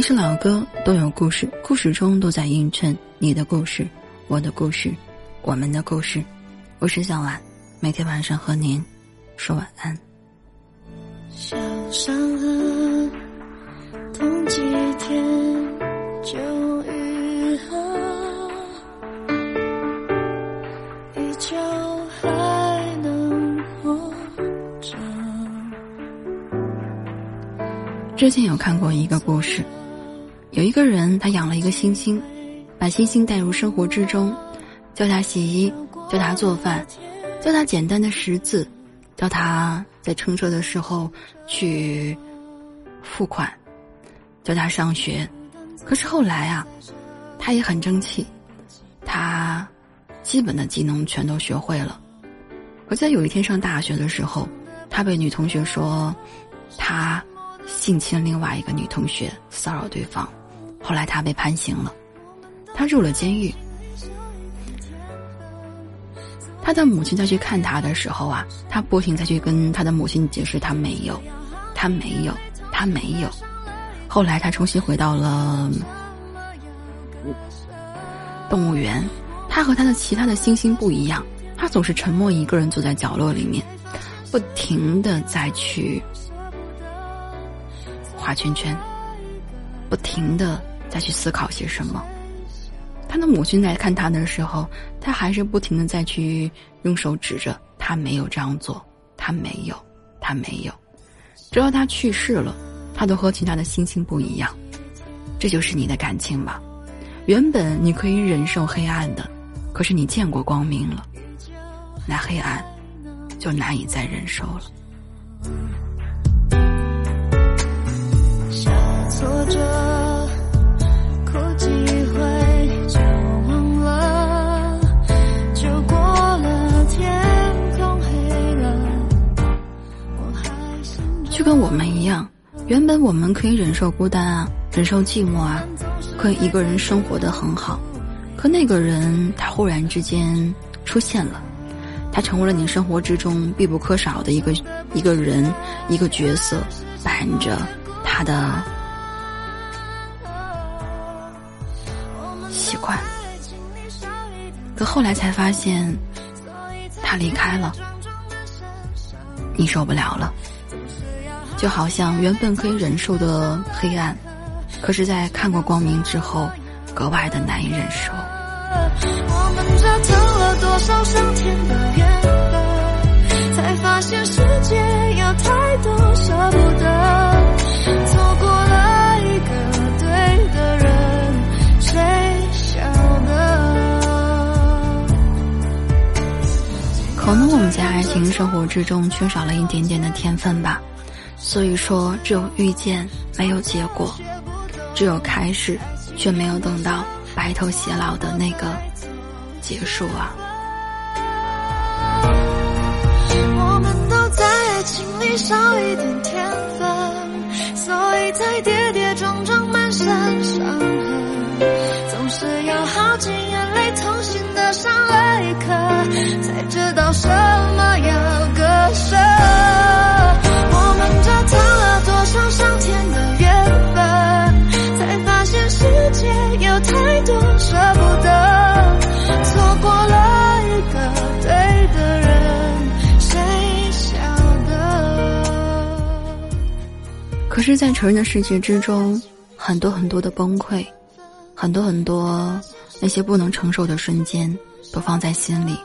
一首老歌都有故事，故事中都在映衬你的故事、我的故事、我们的故事。我是小婉，每天晚上和您说晚安。小伤痕，痛几天就愈合，依旧还能活着。之前有看过一个故事。有一个人，他养了一个猩猩，把猩猩带入生活之中，教他洗衣，教他做饭，教他简单的识字，教他在乘车的时候去付款，教他上学。可是后来啊，他也很争气，他基本的技能全都学会了。可在有一天上大学的时候，他被女同学说他性侵另外一个女同学，骚扰对方。后来他被判刑了，他入了监狱。他的母亲再去看他的时候啊，他不停再去跟他的母亲解释，他没有，他没有，他没有。后来他重新回到了动物园，他和他的其他的猩猩不一样，他总是沉默一个人坐在角落里面，不停的再去画圈圈，不停的。再去思考些什么？他的母亲在看他的时候，他还是不停的再去用手指着他没有这样做，他没有，他没有。直到他去世了，他都和其他的星星不一样。这就是你的感情吧？原本你可以忍受黑暗的，可是你见过光明了，那黑暗就难以再忍受了。下挫折。就跟我们一样，原本我们可以忍受孤单啊，忍受寂寞啊，可以一个人生活的很好。可那个人他忽然之间出现了，他成为了你生活之中必不可少的一个一个人一个角色，扮演着他的习惯。可后来才发现，他离开了，你受不了了。就好像原本可以忍受的黑暗，可是，在看过光明之后，格外的难以忍受。我们折腾了多少上天的缘分，才发现世界有太多舍不得，错过了一个对的人，谁晓得？可能我们在爱情生活之中缺少了一点点的天分吧。所以说，只有遇见没有结果，只有开始却没有等到白头偕老的那个结束啊！我们都在爱情里少一点天分，所以才跌跌撞撞满身伤痕，总是要耗尽眼泪痛心的上了一课，才知道可是，在成人的世界之中，很多很多的崩溃，很多很多那些不能承受的瞬间，都放在心里，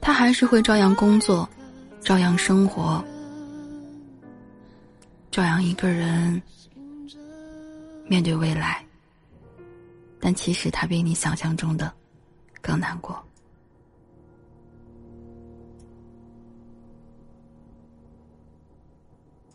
他还是会照样工作，照样生活。照样一个人面对未来，但其实他比你想象中的更难过。